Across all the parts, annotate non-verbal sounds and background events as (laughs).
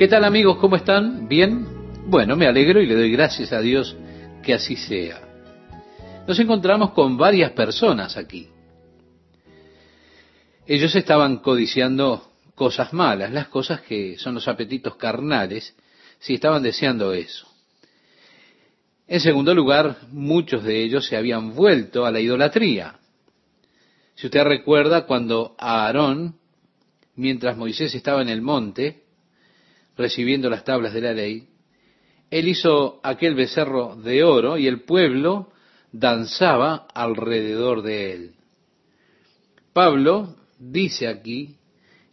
¿Qué tal amigos? ¿Cómo están? ¿Bien? Bueno, me alegro y le doy gracias a Dios que así sea. Nos encontramos con varias personas aquí. Ellos estaban codiciando cosas malas, las cosas que son los apetitos carnales, si estaban deseando eso. En segundo lugar, muchos de ellos se habían vuelto a la idolatría. Si usted recuerda cuando Aarón, mientras Moisés estaba en el monte, recibiendo las tablas de la ley, él hizo aquel becerro de oro y el pueblo danzaba alrededor de él. Pablo dice aquí,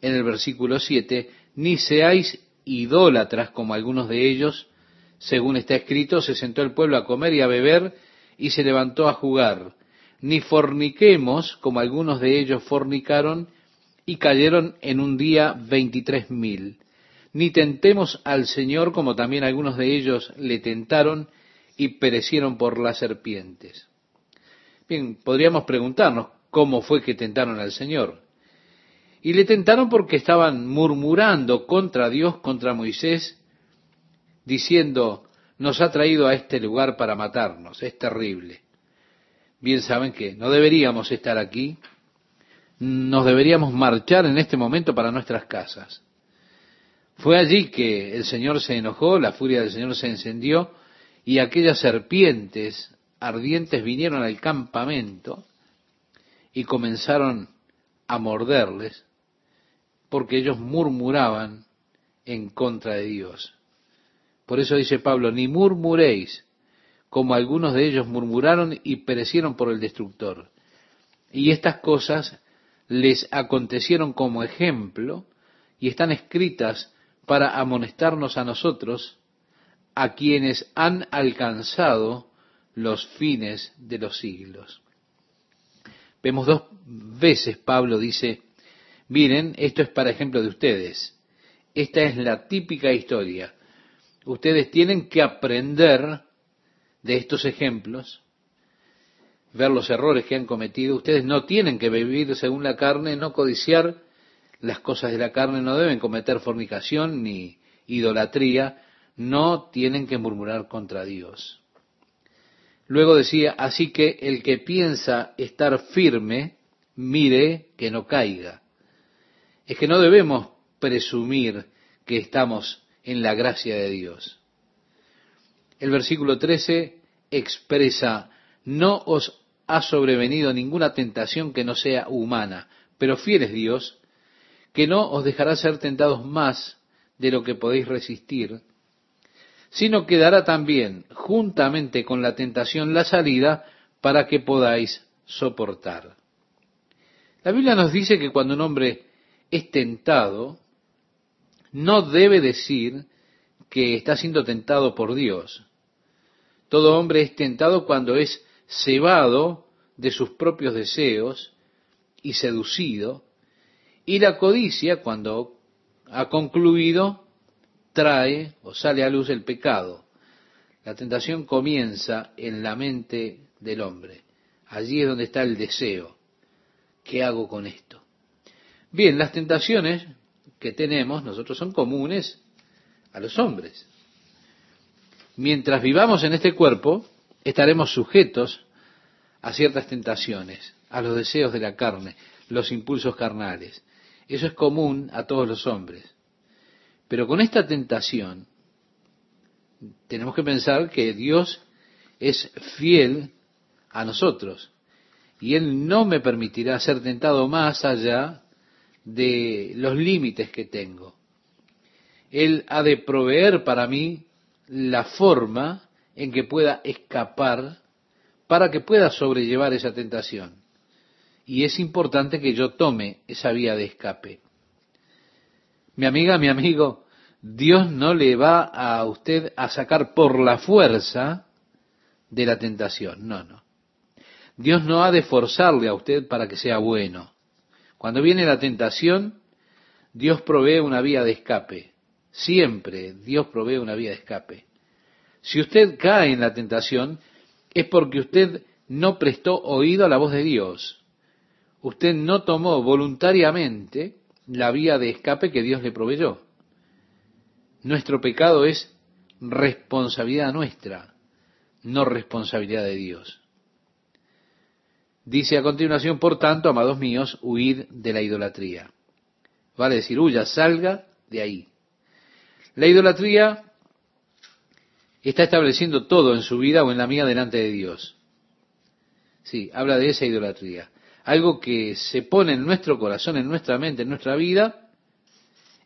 en el versículo 7, ni seáis idólatras como algunos de ellos, según está escrito, se sentó el pueblo a comer y a beber y se levantó a jugar. Ni forniquemos como algunos de ellos fornicaron y cayeron en un día veintitrés mil ni tentemos al Señor como también algunos de ellos le tentaron y perecieron por las serpientes. Bien, podríamos preguntarnos cómo fue que tentaron al Señor. Y le tentaron porque estaban murmurando contra Dios, contra Moisés, diciendo, nos ha traído a este lugar para matarnos, es terrible. Bien saben que no deberíamos estar aquí, nos deberíamos marchar en este momento para nuestras casas. Fue allí que el Señor se enojó, la furia del Señor se encendió y aquellas serpientes ardientes vinieron al campamento y comenzaron a morderles porque ellos murmuraban en contra de Dios. Por eso dice Pablo, ni murmuréis, como algunos de ellos murmuraron y perecieron por el destructor. Y estas cosas les acontecieron como ejemplo y están escritas para amonestarnos a nosotros, a quienes han alcanzado los fines de los siglos. Vemos dos veces Pablo dice, miren, esto es para ejemplo de ustedes. Esta es la típica historia. Ustedes tienen que aprender de estos ejemplos, ver los errores que han cometido. Ustedes no tienen que vivir según la carne, no codiciar las cosas de la carne, no deben cometer fornicación ni idolatría, no tienen que murmurar contra Dios. Luego decía, así que el que piensa estar firme, mire que no caiga. Es que no debemos presumir que estamos en la gracia de Dios. El versículo 13 expresa, no os ha sobrevenido ninguna tentación que no sea humana, pero fiel es Dios, que no os dejará ser tentados más de lo que podéis resistir, sino que dará también, juntamente con la tentación, la salida para que podáis soportar. La Biblia nos dice que cuando un hombre es tentado, no debe decir que está siendo tentado por Dios. Todo hombre es tentado cuando es cebado de sus propios deseos y seducido y la codicia, cuando ha concluido, trae o sale a luz el pecado. La tentación comienza en la mente del hombre. Allí es donde está el deseo. ¿Qué hago con esto? Bien, las tentaciones que tenemos nosotros son comunes a los hombres. Mientras vivamos en este cuerpo, estaremos sujetos a ciertas tentaciones, a los deseos de la carne, los impulsos carnales. Eso es común a todos los hombres. Pero con esta tentación, tenemos que pensar que Dios es fiel a nosotros y Él no me permitirá ser tentado más allá de los límites que tengo. Él ha de proveer para mí la forma en que pueda escapar para que pueda sobrellevar esa tentación y es importante que yo tome esa vía de escape. Mi amiga, mi amigo, Dios no le va a usted a sacar por la fuerza de la tentación, no, no. Dios no ha de forzarle a usted para que sea bueno. Cuando viene la tentación, Dios provee una vía de escape. Siempre Dios provee una vía de escape. Si usted cae en la tentación, es porque usted no prestó oído a la voz de Dios usted no tomó voluntariamente la vía de escape que Dios le proveyó. nuestro pecado es responsabilidad nuestra, no responsabilidad de Dios. Dice a continuación, por tanto, amados míos, huid de la idolatría. Vale decir, huya, salga de ahí. La idolatría está estableciendo todo en su vida o en la mía delante de Dios. Sí, habla de esa idolatría. Algo que se pone en nuestro corazón, en nuestra mente, en nuestra vida,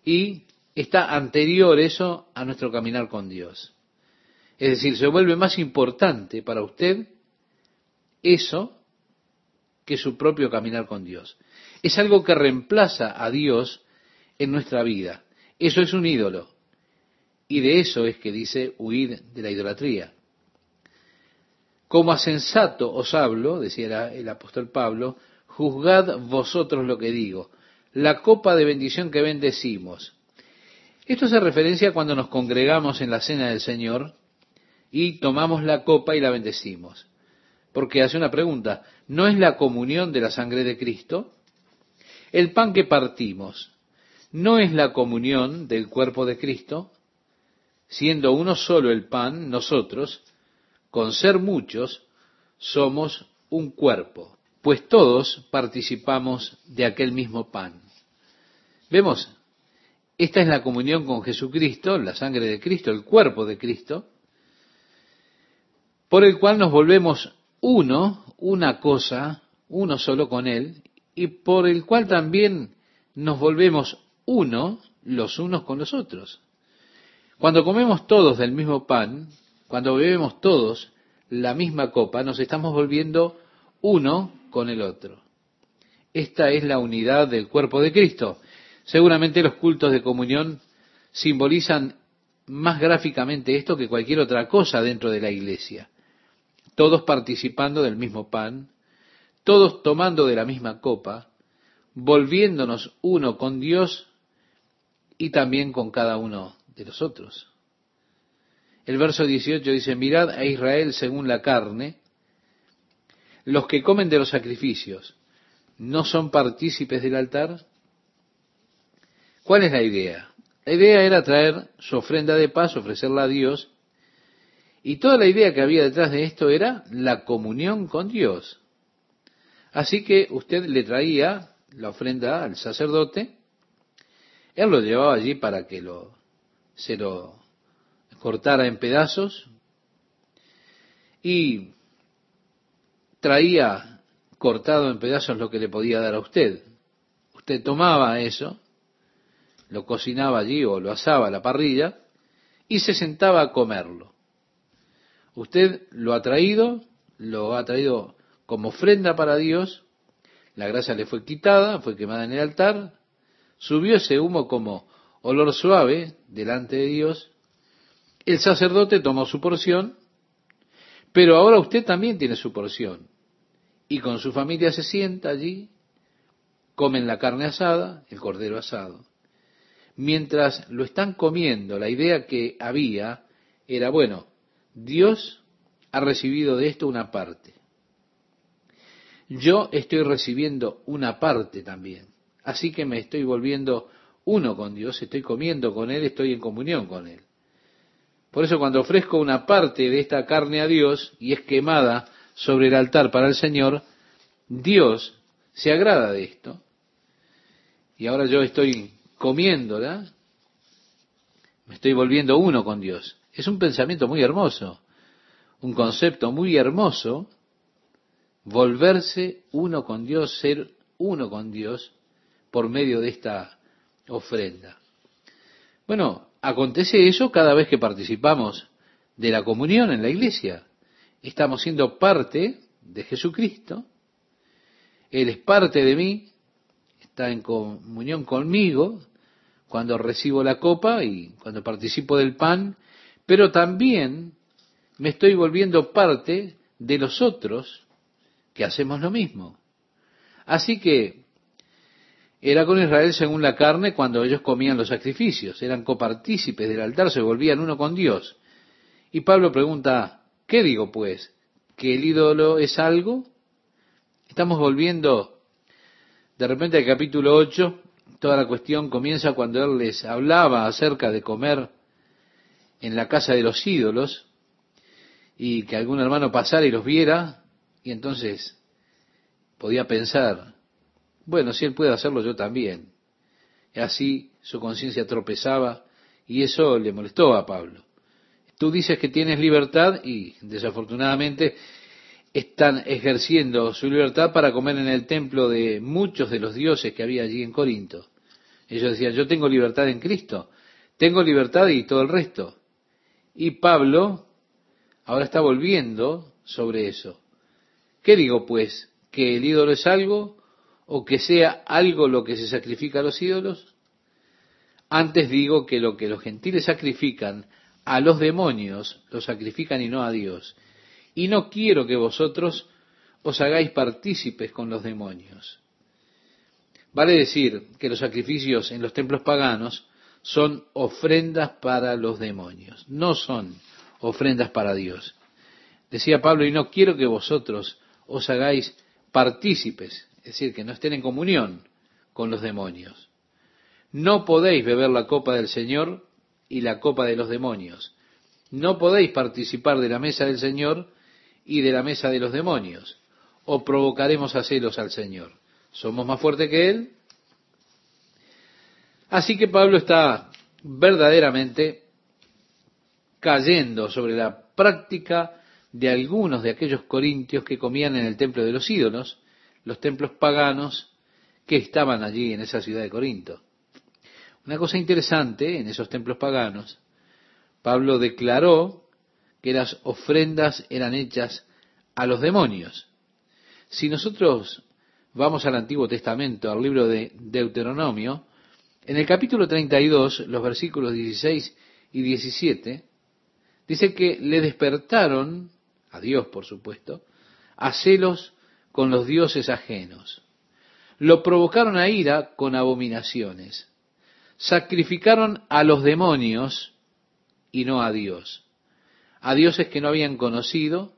y está anterior eso a nuestro caminar con Dios. Es decir, se vuelve más importante para usted eso que su propio caminar con Dios. Es algo que reemplaza a Dios en nuestra vida. Eso es un ídolo. Y de eso es que dice huir de la idolatría. Como a sensato os hablo, decía el apóstol Pablo, juzgad vosotros lo que digo. La copa de bendición que bendecimos. Esto hace referencia cuando nos congregamos en la cena del Señor y tomamos la copa y la bendecimos. Porque hace una pregunta, ¿no es la comunión de la sangre de Cristo? El pan que partimos, ¿no es la comunión del cuerpo de Cristo? Siendo uno solo el pan, nosotros, con ser muchos, somos un cuerpo, pues todos participamos de aquel mismo pan. Vemos, esta es la comunión con Jesucristo, la sangre de Cristo, el cuerpo de Cristo, por el cual nos volvemos uno, una cosa, uno solo con Él, y por el cual también nos volvemos uno los unos con los otros. Cuando comemos todos del mismo pan, cuando bebemos todos la misma copa, nos estamos volviendo uno con el otro. Esta es la unidad del cuerpo de Cristo. Seguramente los cultos de comunión simbolizan más gráficamente esto que cualquier otra cosa dentro de la iglesia. Todos participando del mismo pan, todos tomando de la misma copa, volviéndonos uno con Dios y también con cada uno de los otros. El verso 18 dice, mirad a Israel según la carne, los que comen de los sacrificios, ¿no son partícipes del altar? ¿Cuál es la idea? La idea era traer su ofrenda de paz, ofrecerla a Dios, y toda la idea que había detrás de esto era la comunión con Dios. Así que usted le traía la ofrenda al sacerdote, él lo llevaba allí para que lo, se lo cortara en pedazos y traía cortado en pedazos lo que le podía dar a usted. Usted tomaba eso lo cocinaba allí o lo asaba a la parrilla y se sentaba a comerlo. Usted lo ha traído, lo ha traído como ofrenda para Dios, la grasa le fue quitada, fue quemada en el altar, subió ese humo como olor suave delante de Dios, el sacerdote tomó su porción, pero ahora usted también tiene su porción, y con su familia se sienta allí, comen la carne asada, el cordero asado mientras lo están comiendo, la idea que había era, bueno, Dios ha recibido de esto una parte. Yo estoy recibiendo una parte también. Así que me estoy volviendo uno con Dios, estoy comiendo con Él, estoy en comunión con Él. Por eso cuando ofrezco una parte de esta carne a Dios y es quemada sobre el altar para el Señor, Dios se agrada de esto. Y ahora yo estoy comiéndola, me estoy volviendo uno con Dios. Es un pensamiento muy hermoso, un concepto muy hermoso, volverse uno con Dios, ser uno con Dios por medio de esta ofrenda. Bueno, acontece eso cada vez que participamos de la comunión en la iglesia. Estamos siendo parte de Jesucristo. Él es parte de mí, está en comunión conmigo, cuando recibo la copa y cuando participo del pan, pero también me estoy volviendo parte de los otros que hacemos lo mismo. Así que era con Israel según la carne cuando ellos comían los sacrificios, eran copartícipes del altar, se volvían uno con Dios. Y Pablo pregunta, ¿qué digo pues? ¿Que el ídolo es algo? Estamos volviendo de repente al capítulo 8 toda la cuestión comienza cuando él les hablaba acerca de comer en la casa de los ídolos y que algún hermano pasara y los viera y entonces podía pensar, bueno, si él puede hacerlo, yo también. Y así su conciencia tropezaba y eso le molestó a Pablo. Tú dices que tienes libertad y desafortunadamente están ejerciendo su libertad para comer en el templo de muchos de los dioses que había allí en Corinto. Ellos decían, yo tengo libertad en Cristo, tengo libertad y todo el resto. Y Pablo ahora está volviendo sobre eso. ¿Qué digo pues? ¿Que el ídolo es algo o que sea algo lo que se sacrifica a los ídolos? Antes digo que lo que los gentiles sacrifican a los demonios, lo sacrifican y no a Dios. Y no quiero que vosotros os hagáis partícipes con los demonios. Vale decir que los sacrificios en los templos paganos son ofrendas para los demonios, no son ofrendas para Dios. Decía Pablo, y no quiero que vosotros os hagáis partícipes, es decir, que no estén en comunión con los demonios. No podéis beber la copa del Señor y la copa de los demonios. No podéis participar de la mesa del Señor y de la mesa de los demonios, o provocaremos a celos al Señor. ¿Somos más fuertes que Él? Así que Pablo está verdaderamente cayendo sobre la práctica de algunos de aquellos corintios que comían en el templo de los ídolos, los templos paganos que estaban allí en esa ciudad de Corinto. Una cosa interesante en esos templos paganos, Pablo declaró que las ofrendas eran hechas a los demonios. Si nosotros vamos al Antiguo Testamento, al libro de Deuteronomio, en el capítulo 32, los versículos 16 y 17, dice que le despertaron, a Dios por supuesto, a celos con los dioses ajenos. Lo provocaron a ira con abominaciones. Sacrificaron a los demonios y no a Dios. A dioses que no habían conocido,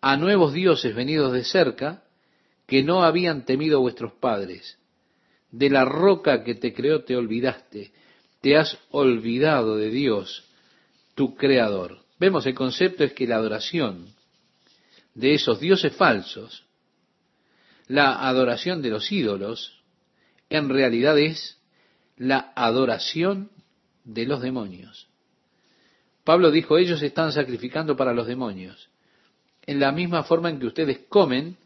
a nuevos dioses venidos de cerca, que no habían temido vuestros padres. De la roca que te creó te olvidaste, te has olvidado de Dios, tu creador. Vemos, el concepto es que la adoración de esos dioses falsos, la adoración de los ídolos, en realidad es la adoración de los demonios. Pablo dijo, ellos están sacrificando para los demonios, en la misma forma en que ustedes comen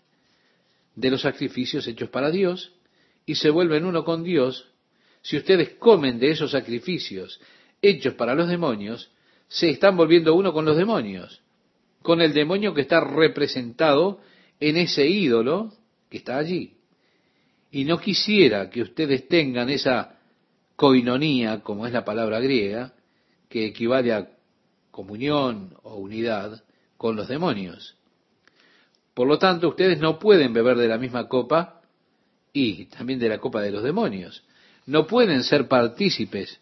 de los sacrificios hechos para Dios y se vuelven uno con Dios, si ustedes comen de esos sacrificios hechos para los demonios, se están volviendo uno con los demonios, con el demonio que está representado en ese ídolo que está allí. Y no quisiera que ustedes tengan esa coinonía, como es la palabra griega, que equivale a comunión o unidad con los demonios. Por lo tanto, ustedes no pueden beber de la misma copa y también de la copa de los demonios. No pueden ser partícipes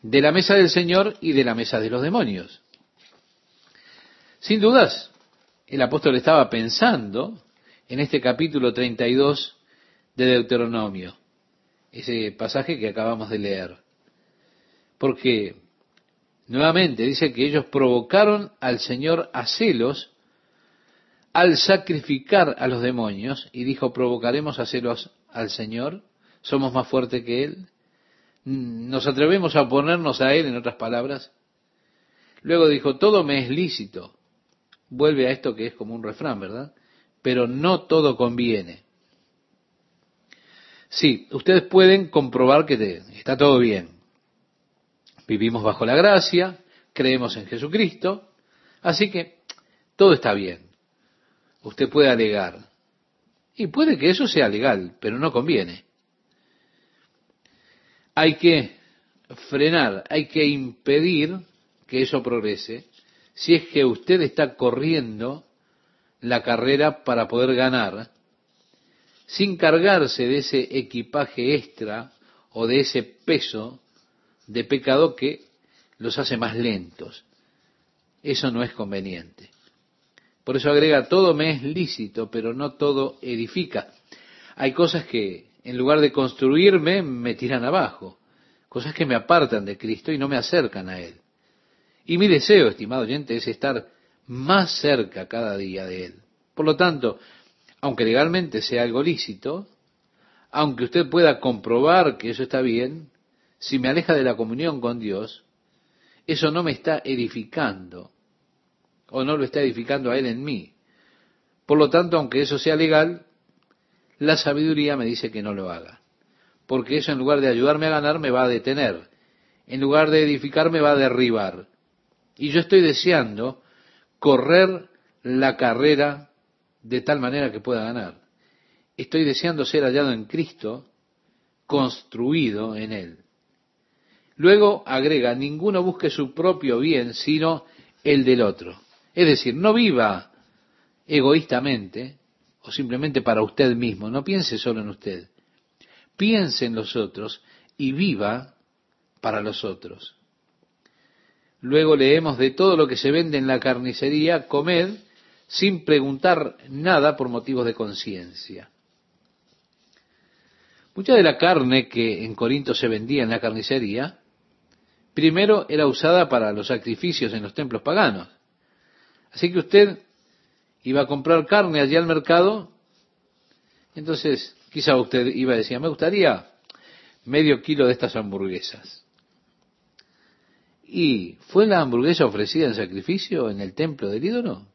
de la mesa del Señor y de la mesa de los demonios. Sin dudas, el apóstol estaba pensando en este capítulo 32 de Deuteronomio, ese pasaje que acabamos de leer. Porque, nuevamente, dice que ellos provocaron al Señor a celos al sacrificar a los demonios y dijo, provocaremos a celos al Señor, somos más fuertes que Él, nos atrevemos a oponernos a Él, en otras palabras. Luego dijo, todo me es lícito. Vuelve a esto que es como un refrán, ¿verdad? Pero no todo conviene. Sí, ustedes pueden comprobar que está todo bien. Vivimos bajo la gracia, creemos en Jesucristo, así que todo está bien usted puede alegar. Y puede que eso sea legal, pero no conviene. Hay que frenar, hay que impedir que eso progrese si es que usted está corriendo la carrera para poder ganar sin cargarse de ese equipaje extra o de ese peso de pecado que los hace más lentos. Eso no es conveniente. Por eso agrega, todo me es lícito, pero no todo edifica. Hay cosas que, en lugar de construirme, me tiran abajo. Cosas que me apartan de Cristo y no me acercan a Él. Y mi deseo, estimado oyente, es estar más cerca cada día de Él. Por lo tanto, aunque legalmente sea algo lícito, aunque usted pueda comprobar que eso está bien, si me aleja de la comunión con Dios, eso no me está edificando, o no lo está edificando a Él en mí. Por lo tanto, aunque eso sea legal, la sabiduría me dice que no lo haga, porque eso en lugar de ayudarme a ganar me va a detener, en lugar de edificar me va a derribar. Y yo estoy deseando correr la carrera de tal manera que pueda ganar. Estoy deseando ser hallado en Cristo, construido en Él. Luego agrega, ninguno busque su propio bien, sino el del otro. Es decir, no viva egoístamente o simplemente para usted mismo, no piense solo en usted. Piense en los otros y viva para los otros. Luego leemos de todo lo que se vende en la carnicería, comed sin preguntar nada por motivos de conciencia. Mucha de la carne que en Corinto se vendía en la carnicería, primero era usada para los sacrificios en los templos paganos. Así que usted iba a comprar carne allí al mercado, entonces quizá usted iba a decir, me gustaría medio kilo de estas hamburguesas. ¿Y fue la hamburguesa ofrecida en sacrificio en el templo del ídolo?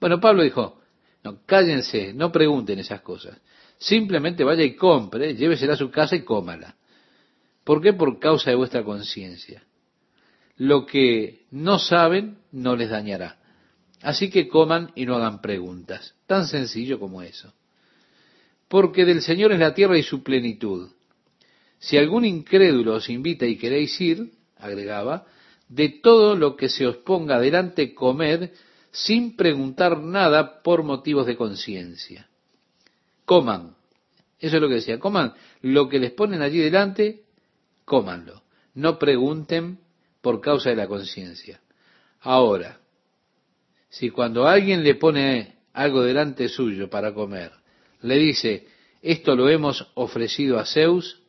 Bueno, Pablo dijo, no, cállense, no pregunten esas cosas. Simplemente vaya y compre, llévesela a su casa y cómala. ¿Por qué? Por causa de vuestra conciencia. Lo que no saben no les dañará. Así que coman y no hagan preguntas. Tan sencillo como eso. Porque del Señor es la tierra y su plenitud. Si algún incrédulo os invita y queréis ir, agregaba, de todo lo que se os ponga delante comed sin preguntar nada por motivos de conciencia. Coman. Eso es lo que decía. Coman lo que les ponen allí delante, cómanlo. No pregunten por causa de la conciencia. Ahora, si cuando alguien le pone algo delante suyo para comer, le dice, esto lo hemos ofrecido a Zeus,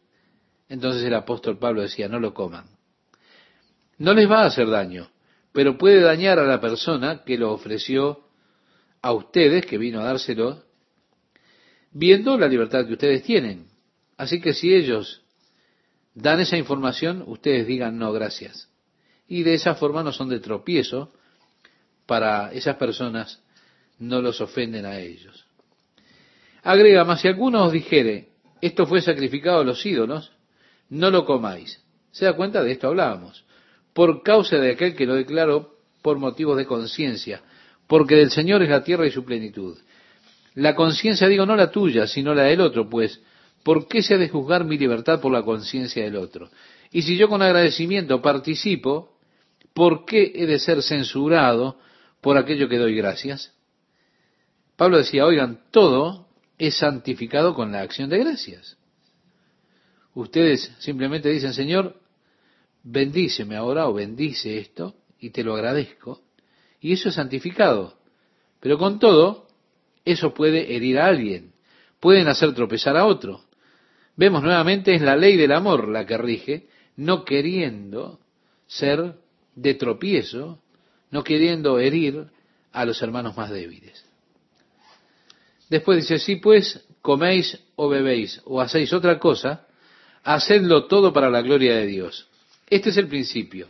entonces el apóstol Pablo decía, no lo coman. No les va a hacer daño, pero puede dañar a la persona que lo ofreció a ustedes, que vino a dárselo, viendo la libertad que ustedes tienen. Así que si ellos dan esa información, ustedes digan no, gracias. Y de esa forma no son de tropiezo para esas personas, no los ofenden a ellos. Agrega, más si alguno os dijere, esto fue sacrificado a los ídolos, no lo comáis. ¿Se da cuenta? De esto hablábamos por causa de aquel que lo declaró por motivos de conciencia, porque del Señor es la tierra y su plenitud. La conciencia, digo, no la tuya, sino la del otro, pues, ¿por qué se ha de juzgar mi libertad por la conciencia del otro? Y si yo con agradecimiento participo, ¿por qué he de ser censurado por aquello que doy gracias? Pablo decía, oigan, todo es santificado con la acción de gracias. Ustedes simplemente dicen, Señor, bendíceme ahora o bendice esto y te lo agradezco. Y eso es santificado. Pero con todo, eso puede herir a alguien, pueden hacer tropezar a otro. Vemos nuevamente es la ley del amor la que rige, no queriendo ser de tropiezo, no queriendo herir a los hermanos más débiles. Después dice, si pues coméis o bebéis o hacéis otra cosa, hacedlo todo para la gloria de Dios. Este es el principio.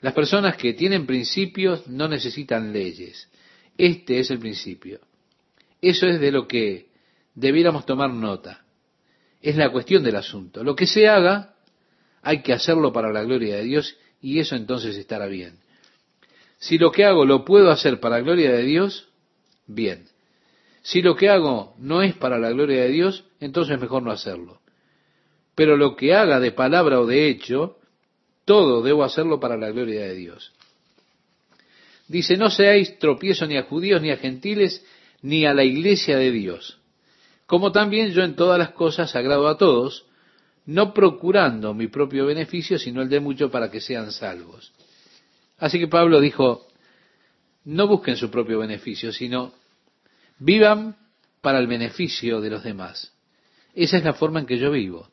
Las personas que tienen principios no necesitan leyes. Este es el principio. Eso es de lo que debiéramos tomar nota. Es la cuestión del asunto. Lo que se haga, hay que hacerlo para la gloria de Dios y eso entonces estará bien. Si lo que hago lo puedo hacer para la gloria de Dios, bien. Si lo que hago no es para la gloria de Dios, entonces mejor no hacerlo. Pero lo que haga de palabra o de hecho, todo debo hacerlo para la gloria de Dios. Dice, no seáis tropiezo ni a judíos, ni a gentiles, ni a la iglesia de Dios. Como también yo en todas las cosas agrado a todos, no procurando mi propio beneficio, sino el de muchos para que sean salvos. Así que Pablo dijo, no busquen su propio beneficio, sino vivan para el beneficio de los demás. Esa es la forma en que yo vivo.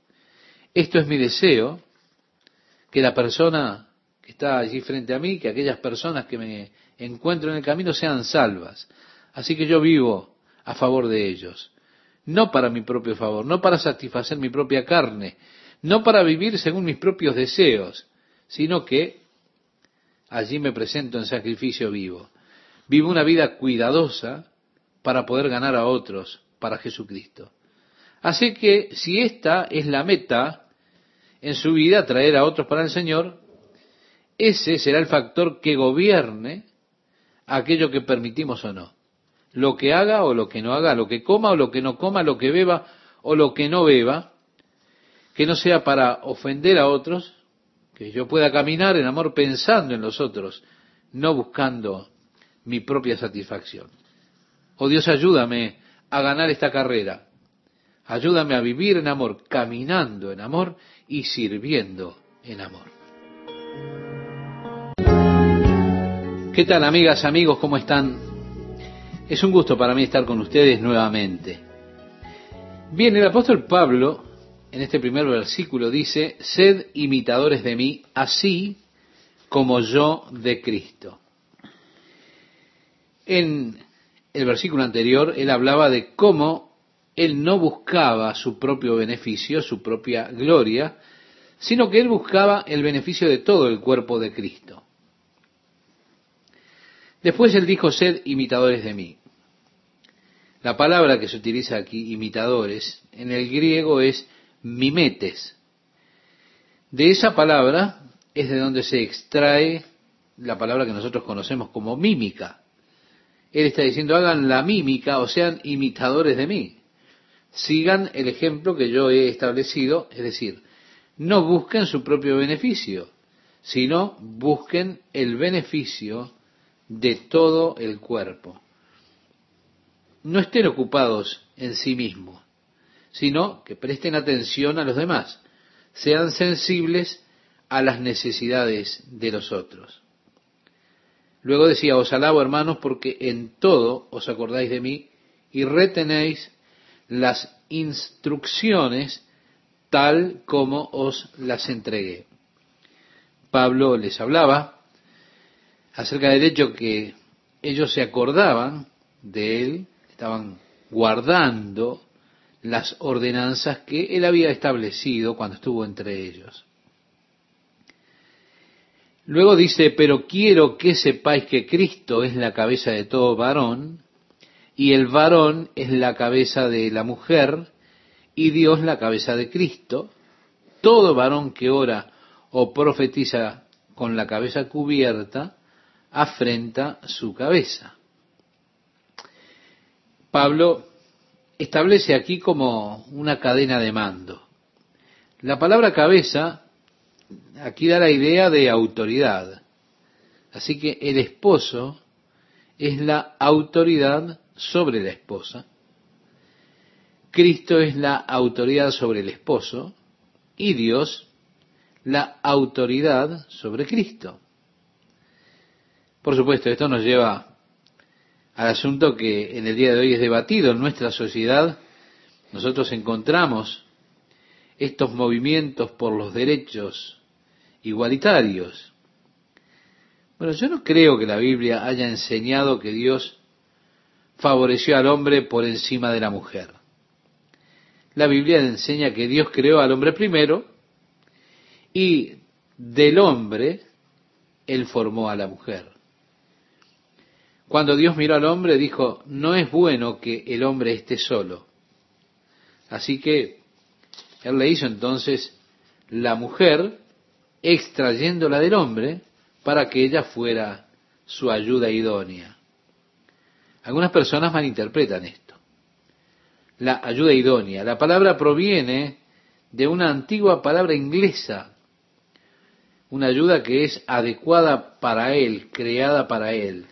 Esto es mi deseo que la persona que está allí frente a mí, que aquellas personas que me encuentro en el camino sean salvas. Así que yo vivo a favor de ellos, no para mi propio favor, no para satisfacer mi propia carne, no para vivir según mis propios deseos, sino que allí me presento en sacrificio vivo. Vivo una vida cuidadosa para poder ganar a otros para Jesucristo. Así que si esta es la meta en su vida, traer a otros para el Señor, ese será el factor que gobierne aquello que permitimos o no. Lo que haga o lo que no haga, lo que coma o lo que no coma, lo que beba o lo que no beba, que no sea para ofender a otros, que yo pueda caminar en amor pensando en los otros, no buscando mi propia satisfacción. Oh Dios, ayúdame a ganar esta carrera. Ayúdame a vivir en amor, caminando en amor y sirviendo en amor. ¿Qué tal amigas, amigos? ¿Cómo están? Es un gusto para mí estar con ustedes nuevamente. Bien, el apóstol Pablo en este primer versículo dice, sed imitadores de mí, así como yo de Cristo. En el versículo anterior, él hablaba de cómo él no buscaba su propio beneficio, su propia gloria, sino que él buscaba el beneficio de todo el cuerpo de Cristo. Después él dijo, sed imitadores de mí. La palabra que se utiliza aquí, imitadores, en el griego es mimetes. De esa palabra es de donde se extrae la palabra que nosotros conocemos como mímica. Él está diciendo, hagan la mímica o sean imitadores de mí. Sigan el ejemplo que yo he establecido, es decir, no busquen su propio beneficio, sino busquen el beneficio de todo el cuerpo. No estén ocupados en sí mismos, sino que presten atención a los demás, sean sensibles a las necesidades de los otros. Luego decía, os alabo hermanos porque en todo os acordáis de mí y retenéis las instrucciones tal como os las entregué. Pablo les hablaba acerca del hecho que ellos se acordaban de él, estaban guardando las ordenanzas que él había establecido cuando estuvo entre ellos. Luego dice, pero quiero que sepáis que Cristo es la cabeza de todo varón, y el varón es la cabeza de la mujer, y Dios la cabeza de Cristo. Todo varón que ora o profetiza con la cabeza cubierta, afrenta su cabeza. Pablo establece aquí como una cadena de mando. La palabra cabeza aquí da la idea de autoridad. Así que el esposo es la autoridad sobre la esposa. Cristo es la autoridad sobre el esposo y Dios la autoridad sobre Cristo. Por supuesto, esto nos lleva al asunto que en el día de hoy es debatido en nuestra sociedad. Nosotros encontramos estos movimientos por los derechos igualitarios. Bueno, yo no creo que la Biblia haya enseñado que Dios favoreció al hombre por encima de la mujer. La Biblia enseña que Dios creó al hombre primero y del hombre él formó a la mujer. Cuando Dios miró al hombre dijo, no es bueno que el hombre esté solo. Así que él le hizo entonces la mujer extrayéndola del hombre para que ella fuera su ayuda idónea. Algunas personas malinterpretan esto. La ayuda idónea. La palabra proviene de una antigua palabra inglesa, una ayuda que es adecuada para él, creada para él,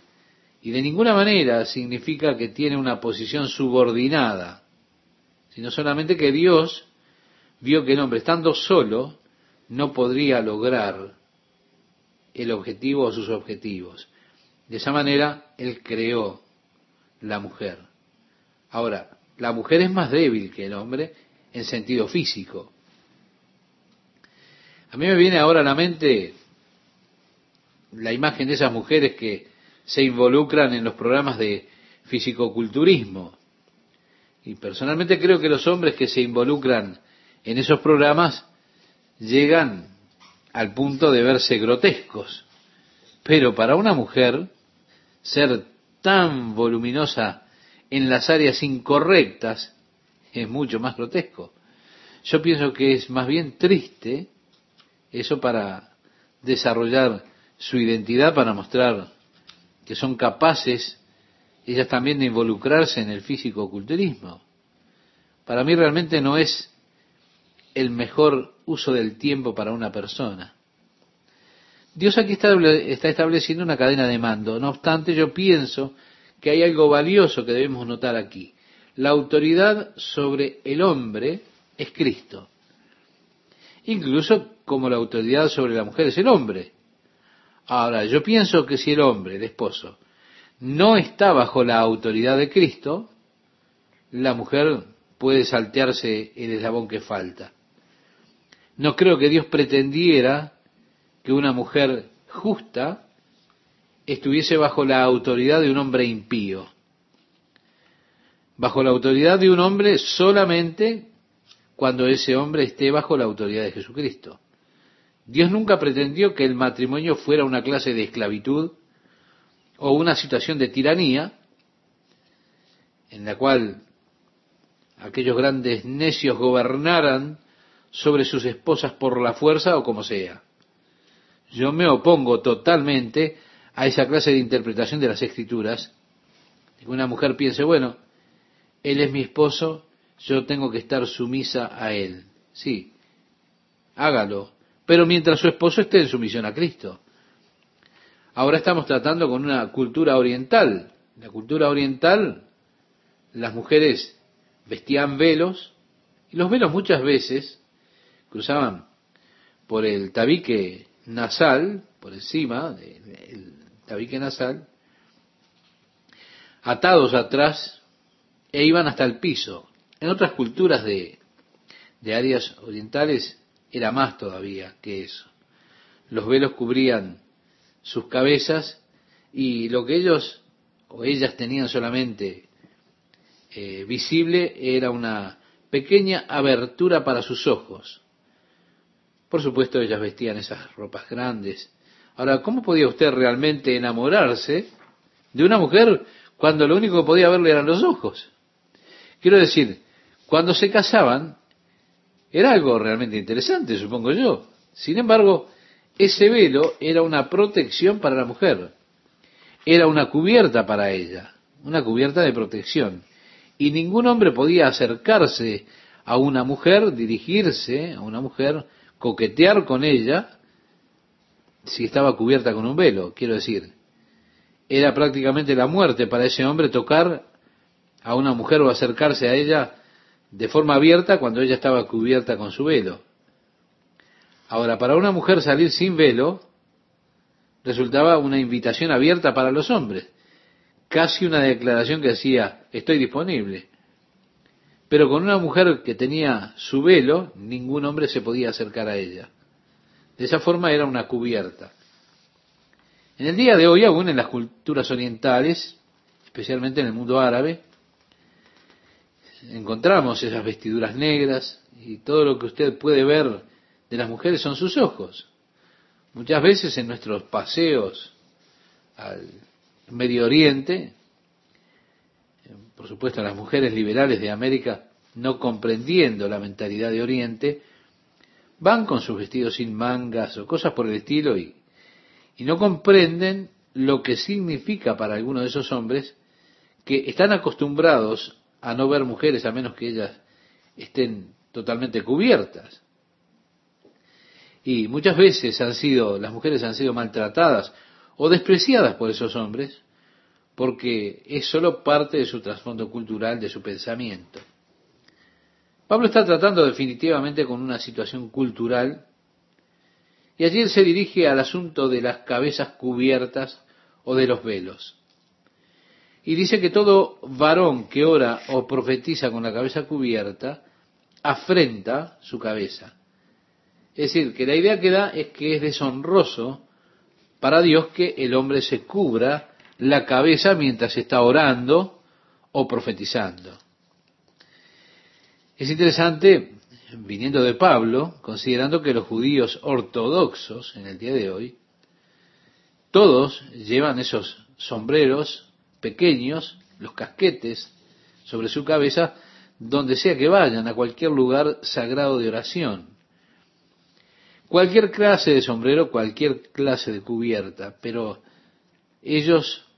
y de ninguna manera significa que tiene una posición subordinada, sino solamente que Dios vio que el hombre, estando solo, no podría lograr el objetivo o sus objetivos. De esa manera, Él creó la mujer. Ahora, la mujer es más débil que el hombre en sentido físico. A mí me viene ahora a la mente la imagen de esas mujeres que se involucran en los programas de fisicoculturismo. Y personalmente creo que los hombres que se involucran en esos programas llegan al punto de verse grotescos. Pero para una mujer, ser tan voluminosa en las áreas incorrectas es mucho más grotesco. Yo pienso que es más bien triste eso para desarrollar su identidad, para mostrar que son capaces ellas también de involucrarse en el físico-culturismo. Para mí realmente no es el mejor uso del tiempo para una persona. Dios aquí está, estableciendo una cadena de mando. No obstante, yo pienso que hay algo valioso que debemos notar aquí. La autoridad sobre el hombre es Cristo. Incluso como la autoridad sobre la mujer es el hombre. Ahora, yo pienso que si el hombre, el esposo, no está bajo la autoridad de Cristo, la mujer puede saltearse el eslabón que falta. No creo que Dios pretendiera que una mujer justa estuviese bajo la autoridad de un hombre impío. Bajo la autoridad de un hombre solamente cuando ese hombre esté bajo la autoridad de Jesucristo. Dios nunca pretendió que el matrimonio fuera una clase de esclavitud o una situación de tiranía en la cual aquellos grandes necios gobernaran sobre sus esposas por la fuerza o como sea. Yo me opongo totalmente a esa clase de interpretación de las escrituras, una mujer piense, bueno, él es mi esposo, yo tengo que estar sumisa a él. Sí, hágalo, pero mientras su esposo esté en sumisión a Cristo. Ahora estamos tratando con una cultura oriental. La cultura oriental, las mujeres vestían velos, y los velos muchas veces cruzaban por el tabique nasal, por encima del tabique nasal, atados atrás e iban hasta el piso. En otras culturas de, de áreas orientales era más todavía que eso. Los velos cubrían sus cabezas y lo que ellos o ellas tenían solamente eh, visible era una pequeña abertura para sus ojos. Por supuesto, ellas vestían esas ropas grandes. Ahora, ¿cómo podía usted realmente enamorarse de una mujer cuando lo único que podía verle eran los ojos? Quiero decir, cuando se casaban, era algo realmente interesante, supongo yo. Sin embargo, ese velo era una protección para la mujer. Era una cubierta para ella, una cubierta de protección. Y ningún hombre podía acercarse a una mujer, dirigirse a una mujer, coquetear con ella si estaba cubierta con un velo, quiero decir. Era prácticamente la muerte para ese hombre tocar a una mujer o acercarse a ella de forma abierta cuando ella estaba cubierta con su velo. Ahora, para una mujer salir sin velo resultaba una invitación abierta para los hombres, casi una declaración que decía, estoy disponible. Pero con una mujer que tenía su velo, ningún hombre se podía acercar a ella. De esa forma era una cubierta. En el día de hoy, aún en las culturas orientales, especialmente en el mundo árabe, encontramos esas vestiduras negras y todo lo que usted puede ver de las mujeres son sus ojos. Muchas veces en nuestros paseos al Medio Oriente, por supuesto las mujeres liberales de América, no comprendiendo la mentalidad de Oriente, van con sus vestidos sin mangas o cosas por el estilo y, y no comprenden lo que significa para algunos de esos hombres que están acostumbrados a no ver mujeres a menos que ellas estén totalmente cubiertas. Y muchas veces han sido, las mujeres han sido maltratadas o despreciadas por esos hombres porque es solo parte de su trasfondo cultural, de su pensamiento. Pablo está tratando definitivamente con una situación cultural y allí él se dirige al asunto de las cabezas cubiertas o de los velos. Y dice que todo varón que ora o profetiza con la cabeza cubierta afrenta su cabeza. Es decir, que la idea que da es que es deshonroso para Dios que el hombre se cubra la cabeza mientras está orando o profetizando. Es interesante, viniendo de Pablo, considerando que los judíos ortodoxos en el día de hoy, todos llevan esos sombreros pequeños, los casquetes sobre su cabeza, donde sea que vayan, a cualquier lugar sagrado de oración. Cualquier clase de sombrero, cualquier clase de cubierta, pero ellos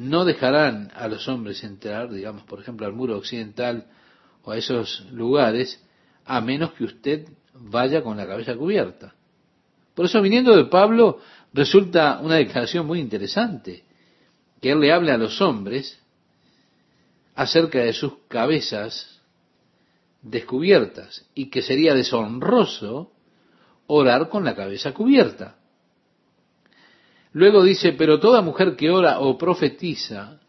no dejarán a los hombres entrar, digamos, por ejemplo, al muro occidental o a esos lugares, a menos que usted vaya con la cabeza cubierta. Por eso, viniendo de Pablo, resulta una declaración muy interesante, que él le hable a los hombres acerca de sus cabezas descubiertas y que sería deshonroso orar con la cabeza cubierta. Luego dice, pero toda mujer que ora o profetiza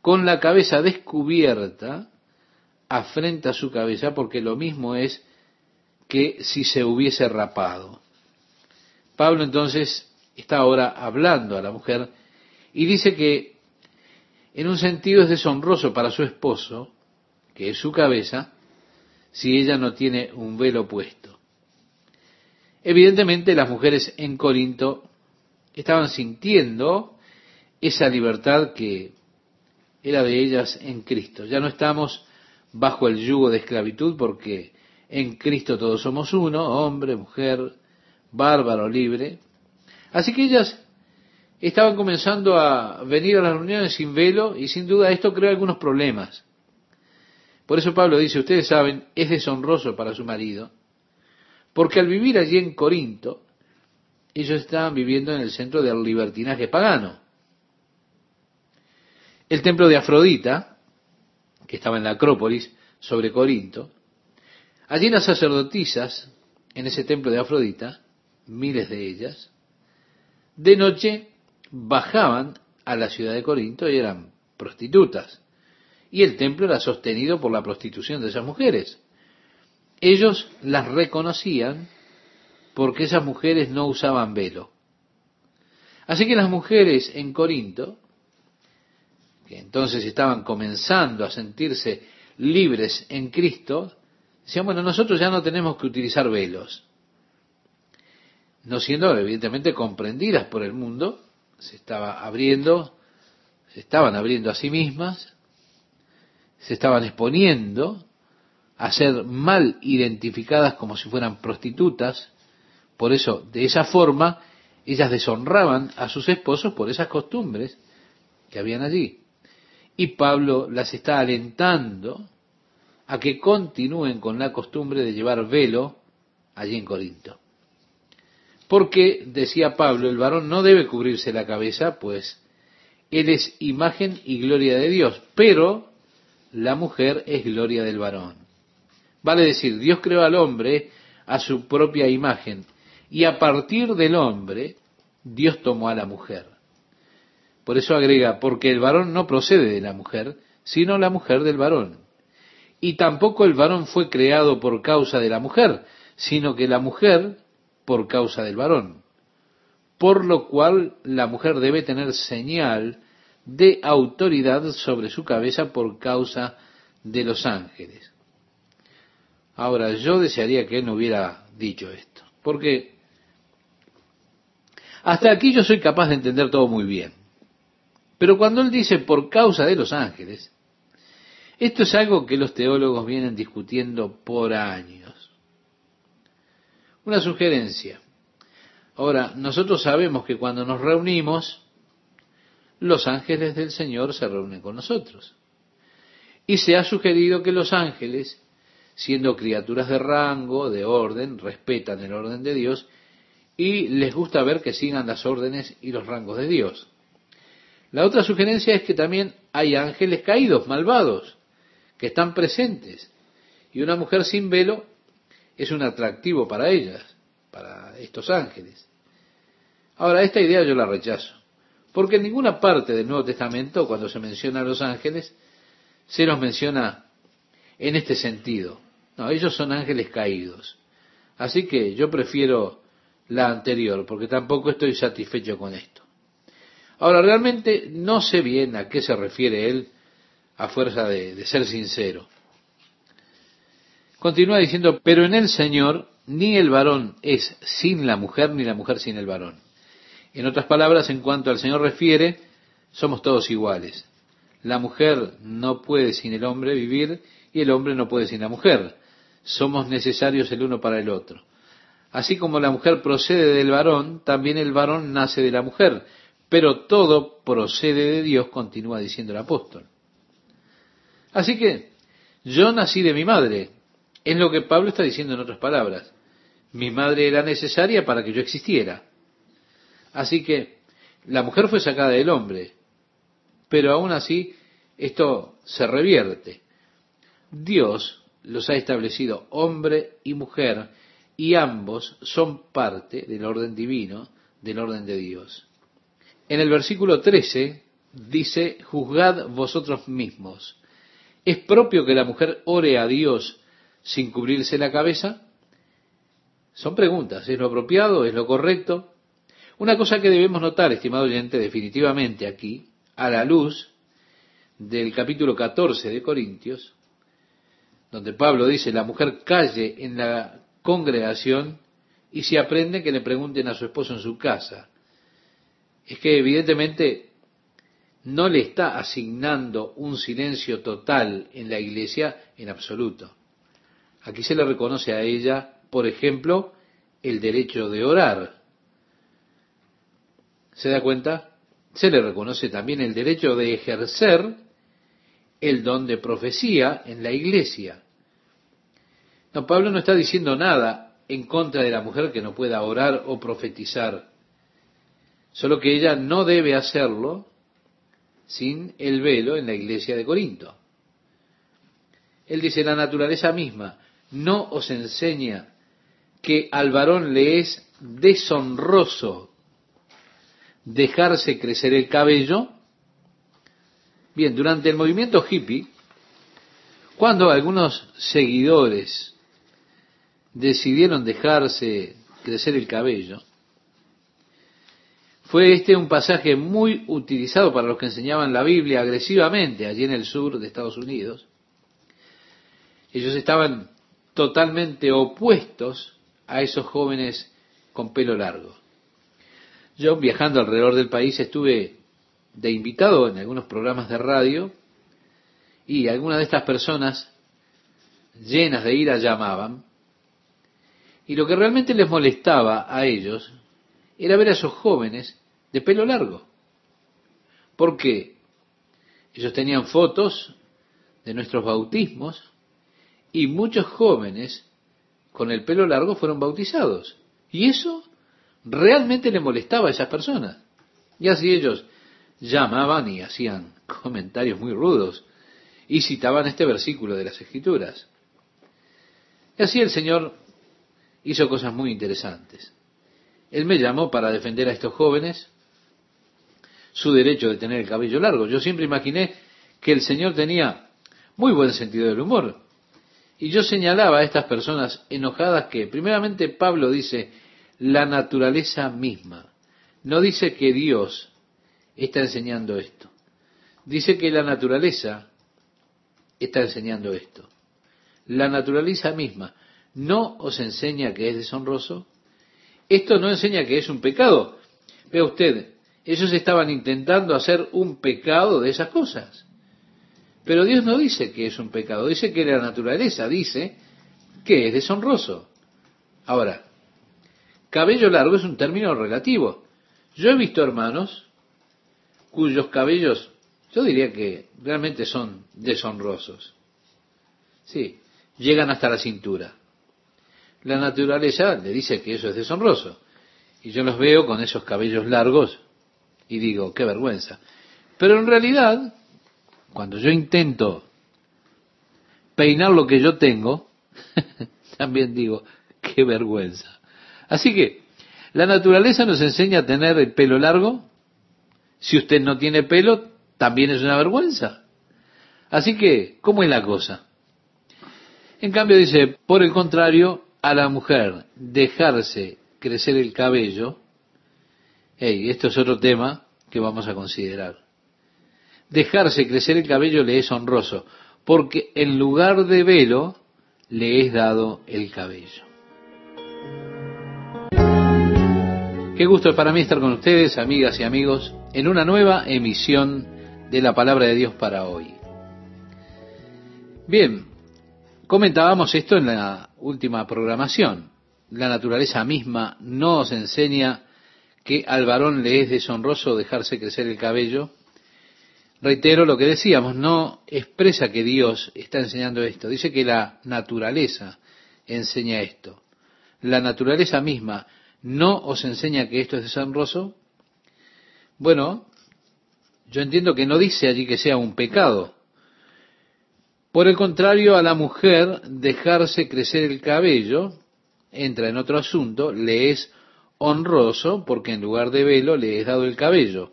con la cabeza descubierta, afrenta su cabeza porque lo mismo es que si se hubiese rapado. Pablo entonces está ahora hablando a la mujer y dice que en un sentido es deshonroso para su esposo, que es su cabeza, si ella no tiene un velo puesto. Evidentemente las mujeres en Corinto estaban sintiendo esa libertad que era de ellas en Cristo. Ya no estamos bajo el yugo de esclavitud porque en Cristo todos somos uno, hombre, mujer, bárbaro, libre. Así que ellas estaban comenzando a venir a las reuniones sin velo y sin duda esto crea algunos problemas. Por eso Pablo dice, ustedes saben, es deshonroso para su marido, porque al vivir allí en Corinto, ellos estaban viviendo en el centro del libertinaje pagano. El templo de Afrodita, que estaba en la Acrópolis sobre Corinto, allí las sacerdotisas, en ese templo de Afrodita, miles de ellas, de noche bajaban a la ciudad de Corinto y eran prostitutas. Y el templo era sostenido por la prostitución de esas mujeres. Ellos las reconocían porque esas mujeres no usaban velo. Así que las mujeres en Corinto, que entonces estaban comenzando a sentirse libres en Cristo, decían, bueno, nosotros ya no tenemos que utilizar velos. No siendo evidentemente comprendidas por el mundo, se estaba abriendo, se estaban abriendo a sí mismas, se estaban exponiendo a ser mal identificadas como si fueran prostitutas, por eso, de esa forma, ellas deshonraban a sus esposos por esas costumbres que habían allí. Y Pablo las está alentando a que continúen con la costumbre de llevar velo allí en Corinto. Porque, decía Pablo, el varón no debe cubrirse la cabeza, pues él es imagen y gloria de Dios, pero la mujer es gloria del varón. Vale decir, Dios creó al hombre a su propia imagen, y a partir del hombre, Dios tomó a la mujer. Por eso agrega, porque el varón no procede de la mujer, sino la mujer del varón. Y tampoco el varón fue creado por causa de la mujer, sino que la mujer por causa del varón. Por lo cual la mujer debe tener señal de autoridad sobre su cabeza por causa de los ángeles. Ahora, yo desearía que él no hubiera dicho esto, porque hasta aquí yo soy capaz de entender todo muy bien. Pero cuando él dice por causa de los ángeles, esto es algo que los teólogos vienen discutiendo por años. Una sugerencia. Ahora, nosotros sabemos que cuando nos reunimos, los ángeles del Señor se reúnen con nosotros. Y se ha sugerido que los ángeles, siendo criaturas de rango, de orden, respetan el orden de Dios y les gusta ver que sigan las órdenes y los rangos de Dios. La otra sugerencia es que también hay ángeles caídos, malvados, que están presentes. Y una mujer sin velo es un atractivo para ellas, para estos ángeles. Ahora, esta idea yo la rechazo, porque en ninguna parte del Nuevo Testamento, cuando se menciona a los ángeles, se los menciona en este sentido. No, ellos son ángeles caídos. Así que yo prefiero la anterior, porque tampoco estoy satisfecho con esto. Ahora, realmente no sé bien a qué se refiere él a fuerza de, ser sincero. Continúa diciendo, pero en el Señor ni el varón es sin la mujer, ni la mujer sin el varón. En otras palabras, en cuanto al Señor refiere, somos todos iguales. La mujer no puede sin el hombre vivir y el hombre no puede sin la mujer. Somos necesarios el uno para el otro. Así como la mujer procede del varón, también el varón nace de la mujer. Pero todo procede de Dios, continúa diciendo el apóstol. Así que yo nací de mi madre. Es lo que Pablo está diciendo en otras palabras. Mi madre era necesaria para que yo existiera. Así que la mujer fue sacada del hombre. Pero aún así, esto se revierte. Dios los ha establecido hombre y mujer y ambos son parte del orden divino, del orden de Dios. En el versículo 13 dice, juzgad vosotros mismos. ¿Es propio que la mujer ore a Dios sin cubrirse la cabeza? Son preguntas, ¿es lo apropiado? ¿Es lo correcto? Una cosa que debemos notar, estimado oyente, definitivamente aquí, a la luz del capítulo 14 de Corintios, donde Pablo dice, la mujer calle en la congregación y si aprende que le pregunten a su esposo en su casa. Es que evidentemente no le está asignando un silencio total en la iglesia en absoluto. Aquí se le reconoce a ella, por ejemplo, el derecho de orar. ¿Se da cuenta? Se le reconoce también el derecho de ejercer el don de profecía en la iglesia. No, Pablo no está diciendo nada en contra de la mujer que no pueda orar o profetizar, solo que ella no debe hacerlo sin el velo en la iglesia de Corinto. Él dice, la naturaleza misma no os enseña que al varón le es deshonroso dejarse crecer el cabello. Bien, durante el movimiento hippie, cuando algunos seguidores decidieron dejarse crecer el cabello, fue este un pasaje muy utilizado para los que enseñaban la Biblia agresivamente allí en el sur de Estados Unidos. Ellos estaban totalmente opuestos a esos jóvenes con pelo largo. Yo viajando alrededor del país estuve de invitado en algunos programas de radio y algunas de estas personas llenas de ira llamaban y lo que realmente les molestaba a ellos era ver a esos jóvenes de pelo largo. Porque ellos tenían fotos de nuestros bautismos y muchos jóvenes con el pelo largo fueron bautizados. Y eso realmente le molestaba a esas personas. Y así ellos llamaban y hacían (laughs) comentarios muy rudos y citaban este versículo de las Escrituras. Y así el Señor hizo cosas muy interesantes. Él me llamó para defender a estos jóvenes su derecho de tener el cabello largo. Yo siempre imaginé que el Señor tenía muy buen sentido del humor. Y yo señalaba a estas personas enojadas que, primeramente, Pablo dice, la naturaleza misma. No dice que Dios está enseñando esto. Dice que la naturaleza está enseñando esto. La naturaleza misma no os enseña que es deshonroso. Esto no enseña que es un pecado. Vea usted, ellos estaban intentando hacer un pecado de esas cosas. Pero Dios no dice que es un pecado, dice que la naturaleza dice que es deshonroso. Ahora, cabello largo es un término relativo. Yo he visto hermanos cuyos cabellos, yo diría que realmente son deshonrosos. Sí, llegan hasta la cintura la naturaleza le dice que eso es deshonroso. Y yo los veo con esos cabellos largos y digo, qué vergüenza. Pero en realidad, cuando yo intento peinar lo que yo tengo, (laughs) también digo, qué vergüenza. Así que, la naturaleza nos enseña a tener el pelo largo. Si usted no tiene pelo, también es una vergüenza. Así que, ¿cómo es la cosa? En cambio dice, por el contrario, a la mujer dejarse crecer el cabello, hey, esto es otro tema que vamos a considerar. Dejarse crecer el cabello le es honroso, porque en lugar de velo le es dado el cabello. Qué gusto para mí estar con ustedes, amigas y amigos, en una nueva emisión de la palabra de Dios para hoy. Bien, comentábamos esto en la última programación. La naturaleza misma nos enseña que al varón le es deshonroso dejarse crecer el cabello. Reitero lo que decíamos, no expresa que Dios está enseñando esto, dice que la naturaleza enseña esto. La naturaleza misma no os enseña que esto es deshonroso. Bueno, yo entiendo que no dice allí que sea un pecado. Por el contrario, a la mujer dejarse crecer el cabello entra en otro asunto, le es honroso porque en lugar de velo le es dado el cabello.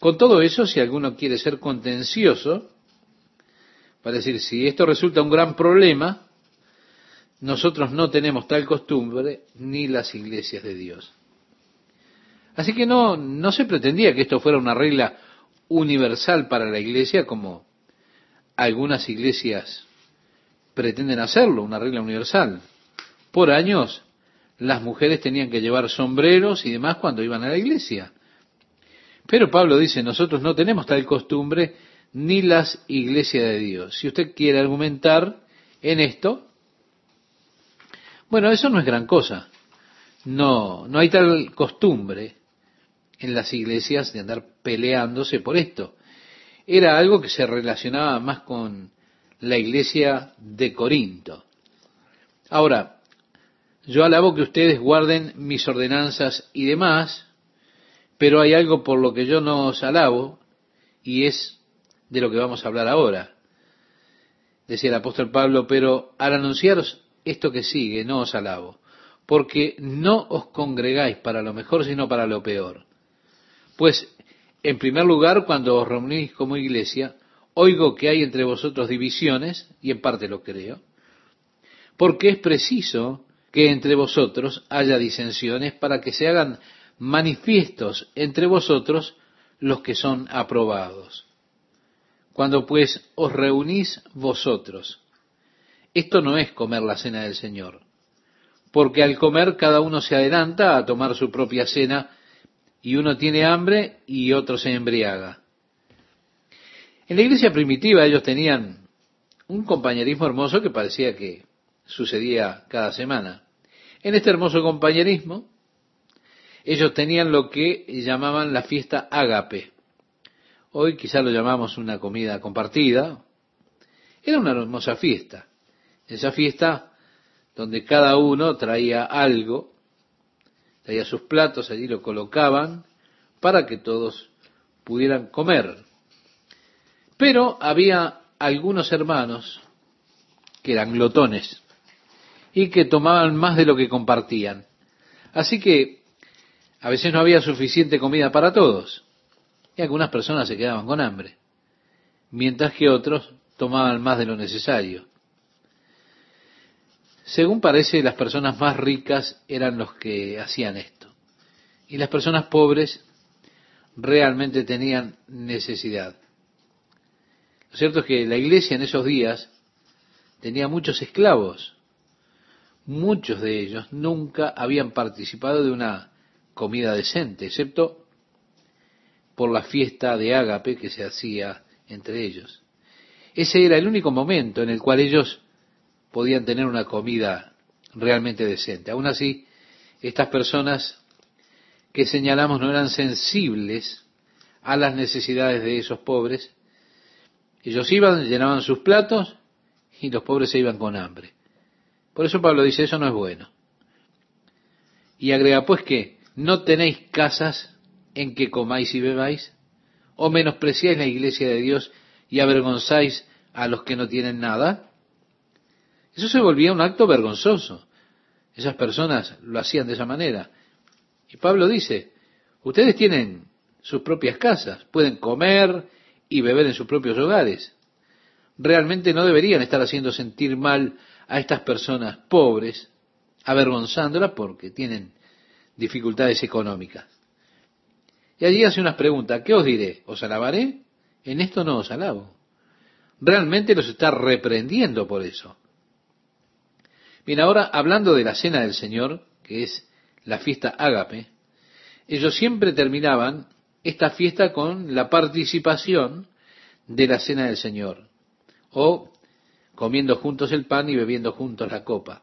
Con todo eso, si alguno quiere ser contencioso, para decir, si esto resulta un gran problema, nosotros no tenemos tal costumbre ni las iglesias de Dios. Así que no, no se pretendía que esto fuera una regla universal para la iglesia como algunas iglesias pretenden hacerlo, una regla universal. Por años las mujeres tenían que llevar sombreros y demás cuando iban a la iglesia. Pero Pablo dice, nosotros no tenemos tal costumbre ni las iglesias de Dios. Si usted quiere argumentar en esto, bueno, eso no es gran cosa. No, no hay tal costumbre en las iglesias de andar peleándose por esto. Era algo que se relacionaba más con la iglesia de Corinto. Ahora, yo alabo que ustedes guarden mis ordenanzas y demás, pero hay algo por lo que yo no os alabo, y es de lo que vamos a hablar ahora. Decía el apóstol Pablo, pero al anunciaros esto que sigue, no os alabo, porque no os congregáis para lo mejor, sino para lo peor. Pues, en primer lugar, cuando os reunís como iglesia, oigo que hay entre vosotros divisiones, y en parte lo creo, porque es preciso que entre vosotros haya disensiones para que se hagan manifiestos entre vosotros los que son aprobados. Cuando pues os reunís vosotros, esto no es comer la cena del Señor, porque al comer cada uno se adelanta a tomar su propia cena y uno tiene hambre y otro se embriaga. En la iglesia primitiva ellos tenían un compañerismo hermoso que parecía que sucedía cada semana. En este hermoso compañerismo, ellos tenían lo que llamaban la fiesta ágape. Hoy quizá lo llamamos una comida compartida. Era una hermosa fiesta. Esa fiesta donde cada uno traía algo, traía sus platos, allí lo colocaban para que todos pudieran comer. Pero había algunos hermanos que eran glotones y que tomaban más de lo que compartían. Así que a veces no había suficiente comida para todos y algunas personas se quedaban con hambre, mientras que otros tomaban más de lo necesario. Según parece, las personas más ricas eran los que hacían esto y las personas pobres realmente tenían necesidad. Lo cierto es que la iglesia en esos días tenía muchos esclavos muchos de ellos nunca habían participado de una comida decente, excepto por la fiesta de ágape que se hacía entre ellos. Ese era el único momento en el cual ellos podían tener una comida realmente decente. Aún así, estas personas que señalamos no eran sensibles a las necesidades de esos pobres. Ellos iban, llenaban sus platos y los pobres se iban con hambre. Por eso Pablo dice, eso no es bueno. Y agrega, pues que no tenéis casas en que comáis y bebáis, o menospreciáis la iglesia de Dios y avergonzáis a los que no tienen nada. Eso se volvía un acto vergonzoso. Esas personas lo hacían de esa manera. Y Pablo dice, ustedes tienen sus propias casas, pueden comer y beber en sus propios hogares. Realmente no deberían estar haciendo sentir mal a estas personas pobres, avergonzándolas porque tienen dificultades económicas. Y allí hace unas preguntas, ¿qué os diré? ¿Os alabaré? En esto no os alabo. Realmente los está reprendiendo por eso. Bien, ahora hablando de la cena del Señor, que es la fiesta ágape, ellos siempre terminaban esta fiesta con la participación de la cena del Señor, o comiendo juntos el pan y bebiendo juntos la copa.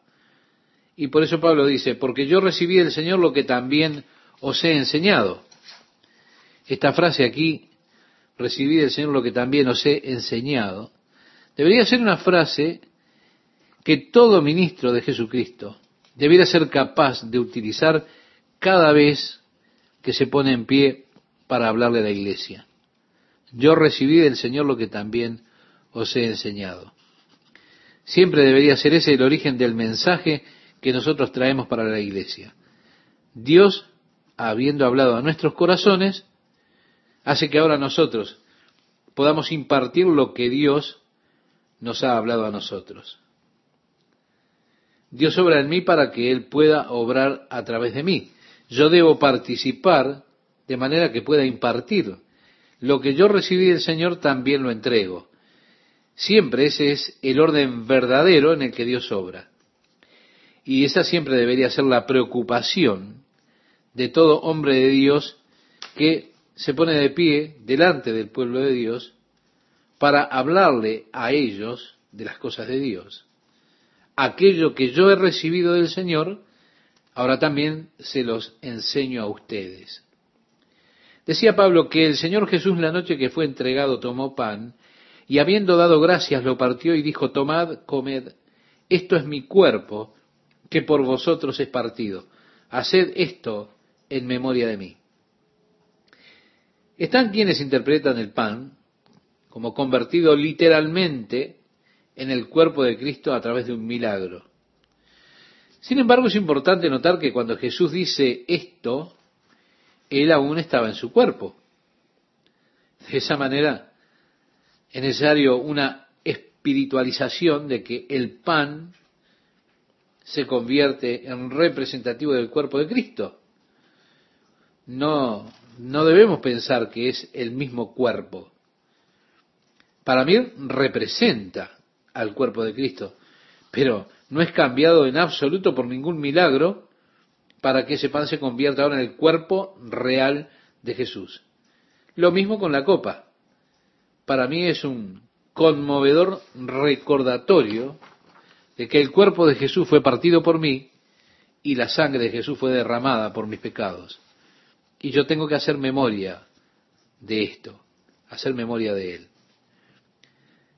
Y por eso Pablo dice, porque yo recibí del Señor lo que también os he enseñado. Esta frase aquí, recibí del Señor lo que también os he enseñado, debería ser una frase que todo ministro de Jesucristo debiera ser capaz de utilizar cada vez que se pone en pie para hablarle a la iglesia. Yo recibí del Señor lo que también os he enseñado. Siempre debería ser ese el origen del mensaje que nosotros traemos para la iglesia. Dios, habiendo hablado a nuestros corazones, hace que ahora nosotros podamos impartir lo que Dios nos ha hablado a nosotros. Dios obra en mí para que Él pueda obrar a través de mí. Yo debo participar de manera que pueda impartir. Lo que yo recibí del Señor también lo entrego. Siempre ese es el orden verdadero en el que Dios obra. Y esa siempre debería ser la preocupación de todo hombre de Dios que se pone de pie delante del pueblo de Dios para hablarle a ellos de las cosas de Dios. Aquello que yo he recibido del Señor, ahora también se los enseño a ustedes. Decía Pablo que el Señor Jesús la noche que fue entregado tomó pan y habiendo dado gracias lo partió y dijo, tomad, comed, esto es mi cuerpo que por vosotros es partido. Haced esto en memoria de mí. Están quienes interpretan el pan como convertido literalmente en el cuerpo de Cristo a través de un milagro. Sin embargo, es importante notar que cuando Jesús dice esto, Él aún estaba en su cuerpo. De esa manera, es necesario una espiritualización de que el pan se convierte en representativo del cuerpo de Cristo. No, no debemos pensar que es el mismo cuerpo para mí representa al cuerpo de Cristo, pero no es cambiado en absoluto por ningún milagro para que ese pan se convierta ahora en el cuerpo real de Jesús. Lo mismo con la copa. Para mí es un conmovedor recordatorio de que el cuerpo de Jesús fue partido por mí y la sangre de Jesús fue derramada por mis pecados. Y yo tengo que hacer memoria de esto, hacer memoria de él.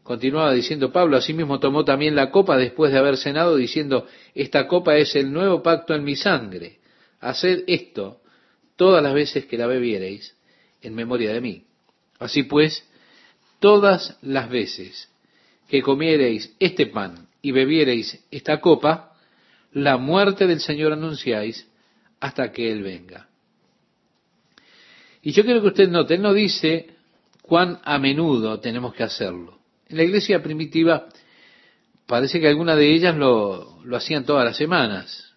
Continuaba diciendo Pablo, asimismo tomó también la copa después de haber cenado, diciendo, esta copa es el nuevo pacto en mi sangre. Haced esto todas las veces que la bebiereis en memoria de mí. Así pues, todas las veces que comiereis este pan y bebiereis esta copa, la muerte del Señor anunciáis hasta que Él venga. Y yo quiero que usted note, no dice cuán a menudo tenemos que hacerlo. En la iglesia primitiva parece que algunas de ellas lo, hacían todas las semanas.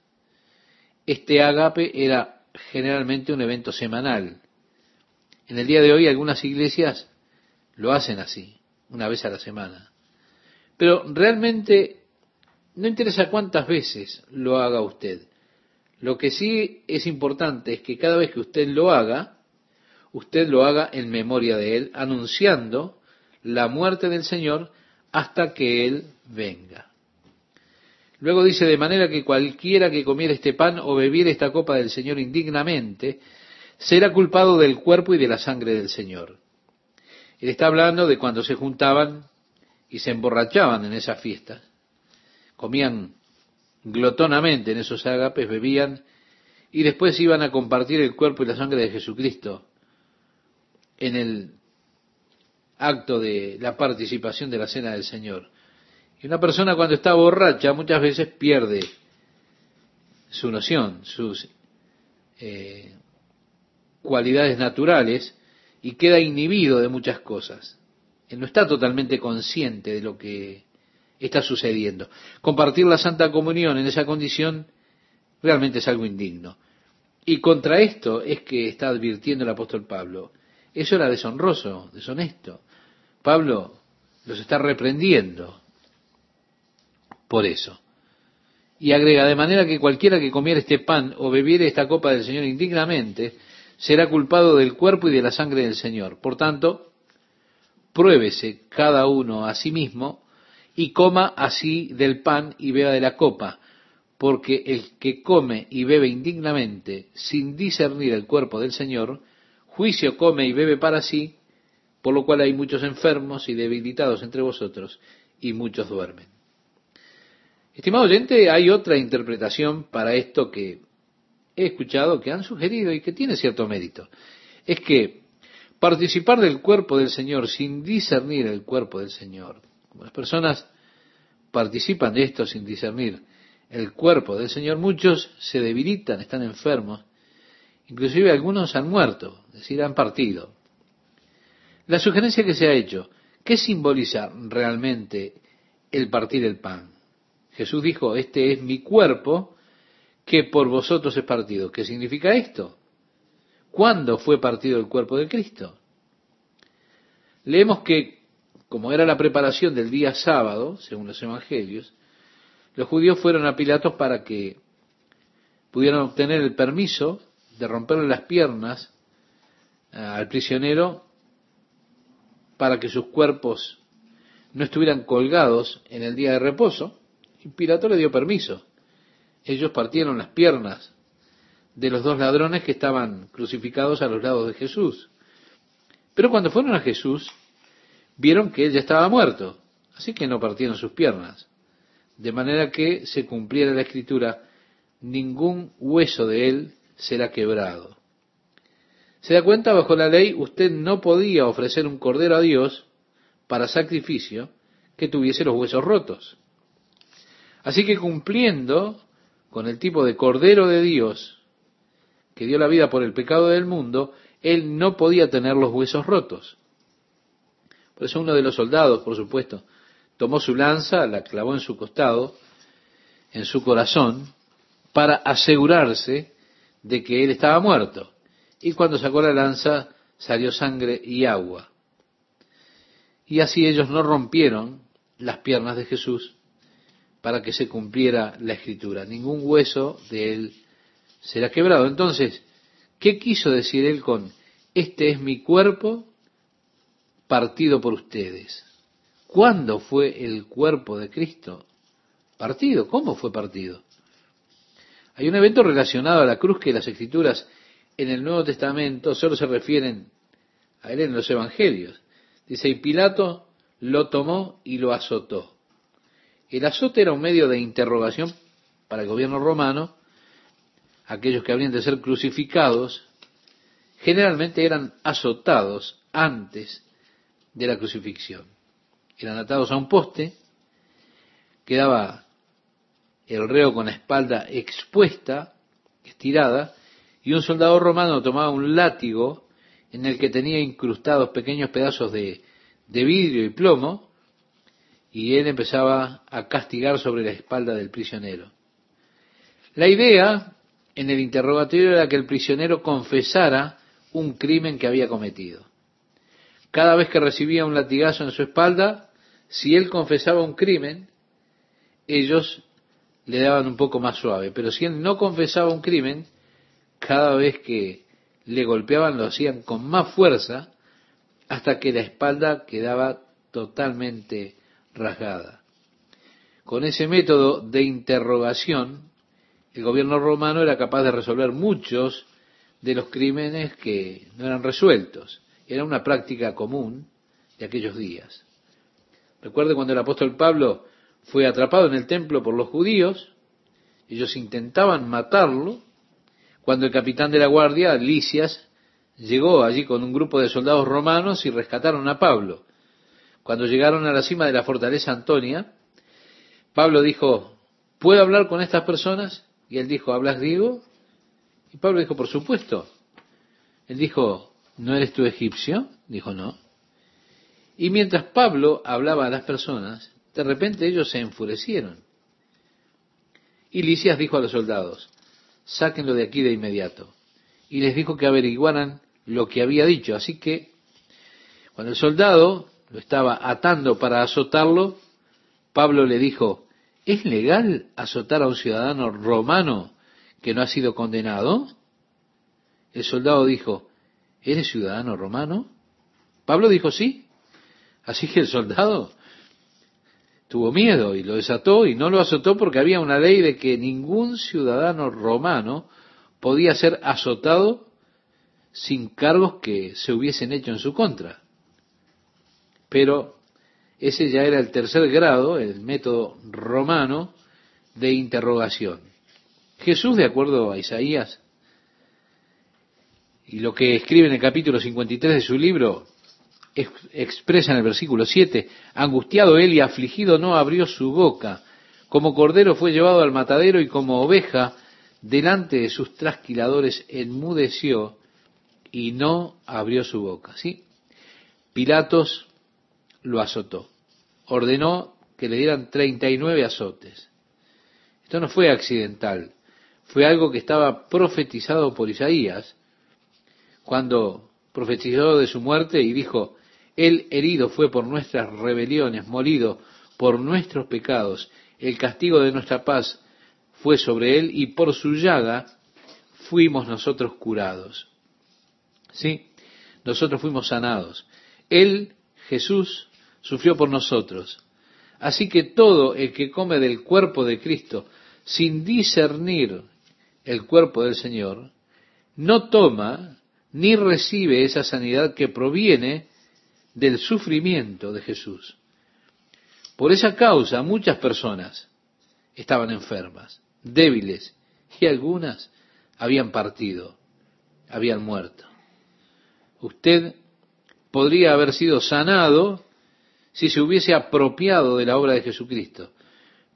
Este agape era generalmente un evento semanal. En el día de hoy algunas iglesias lo hacen así, una vez a la semana. Pero realmente no interesa cuántas veces lo haga usted. Lo que sí es importante es que cada vez que usted lo haga, usted lo haga en memoria de él, anunciando la muerte del Señor hasta que Él venga. Luego dice, de manera que cualquiera que comiera este pan o bebiera esta copa del Señor indignamente, será culpado del cuerpo y de la sangre del Señor. Él está hablando de cuando se juntaban y se emborrachaban en esas fiestas. Comían glotonamente en esos agapes, bebían y después iban a compartir el cuerpo y la sangre de Jesucristo en el acto de la participación de la cena del Señor. Y una persona cuando está borracha muchas veces pierde su noción, sus eh, cualidades naturales y queda inhibido de muchas cosas. Él no está totalmente consciente de lo que está sucediendo. Compartir la Santa Comunión en esa condición realmente es algo indigno. Y contra esto es que está advirtiendo el apóstol Pablo. Eso era deshonroso, deshonesto. Pablo los está reprendiendo por eso. Y agrega, de manera que cualquiera que comiera este pan o bebiere esta copa del Señor indignamente, será culpado del cuerpo y de la sangre del Señor. Por tanto, pruébese cada uno a sí mismo y coma así del pan y beba de la copa, porque el que come y bebe indignamente, sin discernir el cuerpo del Señor, juicio come y bebe para sí, por lo cual hay muchos enfermos y debilitados entre vosotros, y muchos duermen. Estimado oyente, hay otra interpretación para esto que he escuchado que han sugerido y que tiene cierto mérito. Es que participar del cuerpo del Señor sin discernir el cuerpo del Señor, como las personas participan de esto sin discernir el cuerpo del Señor, muchos se debilitan, están enfermos, inclusive algunos han muerto, es decir, han partido. La sugerencia que se ha hecho, ¿qué simboliza realmente el partir el pan? Jesús dijo, este es mi cuerpo que por vosotros es partido. ¿Qué significa esto? ¿Cuándo fue partido el cuerpo de Cristo? Leemos que, como era la preparación del día sábado, según los evangelios, los judíos fueron a Pilatos para que pudieran obtener el permiso de romperle las piernas eh, al prisionero para que sus cuerpos no estuvieran colgados en el día de reposo, y Pilato le dio permiso ellos partieron las piernas de los dos ladrones que estaban crucificados a los lados de Jesús. Pero cuando fueron a Jesús, vieron que él ya estaba muerto, así que no partieron sus piernas. De manera que se cumpliera la escritura, ningún hueso de él será quebrado. Se da cuenta, bajo la ley, usted no podía ofrecer un cordero a Dios para sacrificio que tuviese los huesos rotos. Así que cumpliendo con el tipo de Cordero de Dios que dio la vida por el pecado del mundo, él no podía tener los huesos rotos. Por eso uno de los soldados, por supuesto, tomó su lanza, la clavó en su costado, en su corazón, para asegurarse de que él estaba muerto. Y cuando sacó la lanza salió sangre y agua. Y así ellos no rompieron las piernas de Jesús, para que se cumpliera la escritura. Ningún hueso de él será quebrado. Entonces, ¿qué quiso decir él con, este es mi cuerpo partido por ustedes? ¿Cuándo fue el cuerpo de Cristo partido? ¿Cómo fue partido? Hay un evento relacionado a la cruz que las escrituras en el Nuevo Testamento solo se refieren a él en los Evangelios. Dice, y Pilato lo tomó y lo azotó. El azote era un medio de interrogación para el gobierno romano. Aquellos que habrían de ser crucificados generalmente eran azotados antes de la crucifixión. Eran atados a un poste, quedaba el reo con la espalda expuesta, estirada, y un soldado romano tomaba un látigo en el que tenía incrustados pequeños pedazos de, de vidrio y plomo, y él empezaba a castigar sobre la espalda del prisionero. La idea en el interrogatorio era que el prisionero confesara un crimen que había cometido. Cada vez que recibía un latigazo en su espalda, si él confesaba un crimen, ellos le daban un poco más suave. Pero si él no confesaba un crimen, cada vez que le golpeaban lo hacían con más fuerza hasta que la espalda quedaba totalmente rasgada. Con ese método de interrogación, el gobierno romano era capaz de resolver muchos de los crímenes que no eran resueltos. Era una práctica común de aquellos días. Recuerde cuando el apóstol Pablo fue atrapado en el templo por los judíos, ellos intentaban matarlo, cuando el capitán de la guardia, Licias, llegó allí con un grupo de soldados romanos y rescataron a Pablo. Cuando llegaron a la cima de la fortaleza Antonia, Pablo dijo, ¿puedo hablar con estas personas? Y él dijo, ¿hablas griego? Y Pablo dijo, por supuesto. Él dijo, ¿no eres tú egipcio? Dijo, no. Y mientras Pablo hablaba a las personas, de repente ellos se enfurecieron. Y Licias dijo a los soldados, sáquenlo de aquí de inmediato. Y les dijo que averiguaran lo que había dicho. Así que, cuando el soldado lo estaba atando para azotarlo, Pablo le dijo, ¿es legal azotar a un ciudadano romano que no ha sido condenado? El soldado dijo, ¿eres ciudadano romano? Pablo dijo, sí. Así que el soldado tuvo miedo y lo desató y no lo azotó porque había una ley de que ningún ciudadano romano podía ser azotado sin cargos que se hubiesen hecho en su contra. Pero ese ya era el tercer grado, el método romano de interrogación. Jesús, de acuerdo a Isaías, y lo que escribe en el capítulo 53 de su libro, expresa en el versículo 7, angustiado él y afligido no abrió su boca, como cordero fue llevado al matadero y como oveja delante de sus trasquiladores enmudeció y no abrió su boca. ¿Sí? Pilatos lo azotó, ordenó que le dieran 39 azotes. Esto no fue accidental, fue algo que estaba profetizado por Isaías, cuando profetizó de su muerte y dijo, él herido fue por nuestras rebeliones, molido por nuestros pecados. El castigo de nuestra paz fue sobre él y por su llaga fuimos nosotros curados. ¿Sí? Nosotros fuimos sanados. Él, Jesús, sufrió por nosotros. Así que todo el que come del cuerpo de Cristo sin discernir el cuerpo del Señor, no toma ni recibe esa sanidad que proviene del sufrimiento de Jesús. Por esa causa muchas personas estaban enfermas, débiles, y algunas habían partido, habían muerto. Usted podría haber sido sanado si se hubiese apropiado de la obra de Jesucristo,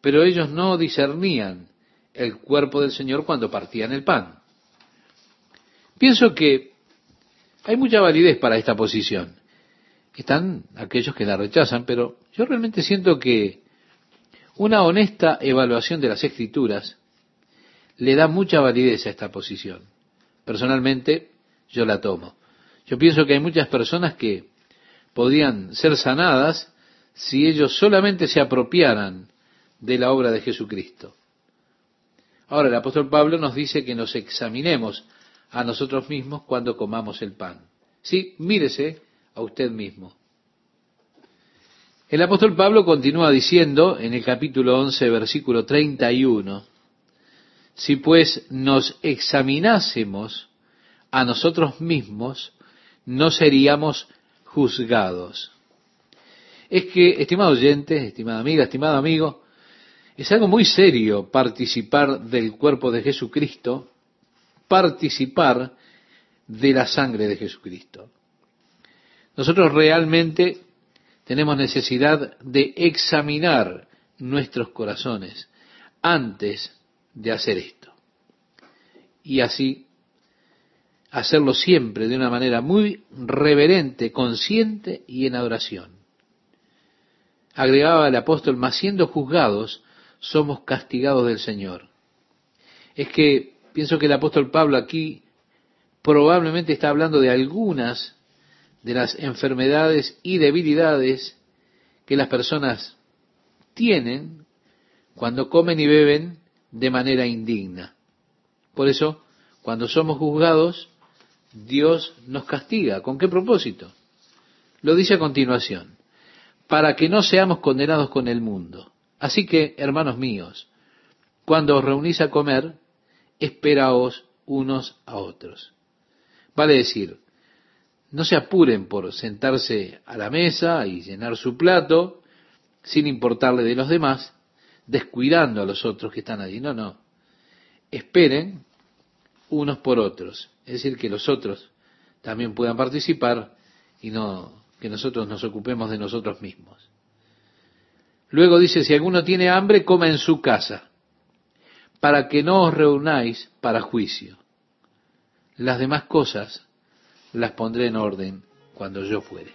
pero ellos no discernían el cuerpo del Señor cuando partían el pan. Pienso que hay mucha validez para esta posición están aquellos que la rechazan, pero yo realmente siento que una honesta evaluación de las escrituras le da mucha validez a esta posición. Personalmente, yo la tomo. Yo pienso que hay muchas personas que podrían ser sanadas si ellos solamente se apropiaran de la obra de Jesucristo. Ahora, el apóstol Pablo nos dice que nos examinemos a nosotros mismos cuando comamos el pan. Sí, mírese a usted mismo. El apóstol Pablo continúa diciendo en el capítulo 11, versículo 31, si pues nos examinásemos a nosotros mismos, no seríamos juzgados. Es que, estimado oyente, estimada amiga, estimado amigo, es algo muy serio participar del cuerpo de Jesucristo, participar de la sangre de Jesucristo. Nosotros realmente tenemos necesidad de examinar nuestros corazones antes de hacer esto. Y así hacerlo siempre de una manera muy reverente, consciente y en adoración. Agregaba el apóstol, mas siendo juzgados, somos castigados del Señor. Es que pienso que el apóstol Pablo aquí probablemente está hablando de algunas de las enfermedades y debilidades que las personas tienen cuando comen y beben de manera indigna. Por eso, cuando somos juzgados, Dios nos castiga. ¿Con qué propósito? Lo dice a continuación, para que no seamos condenados con el mundo. Así que, hermanos míos, cuando os reunís a comer, esperaos unos a otros. Vale decir, no se apuren por sentarse a la mesa y llenar su plato sin importarle de los demás, descuidando a los otros que están allí. No, no. Esperen unos por otros. Es decir, que los otros también puedan participar y no que nosotros nos ocupemos de nosotros mismos. Luego dice, si alguno tiene hambre, coma en su casa, para que no os reunáis para juicio. Las demás cosas las pondré en orden cuando yo fuere.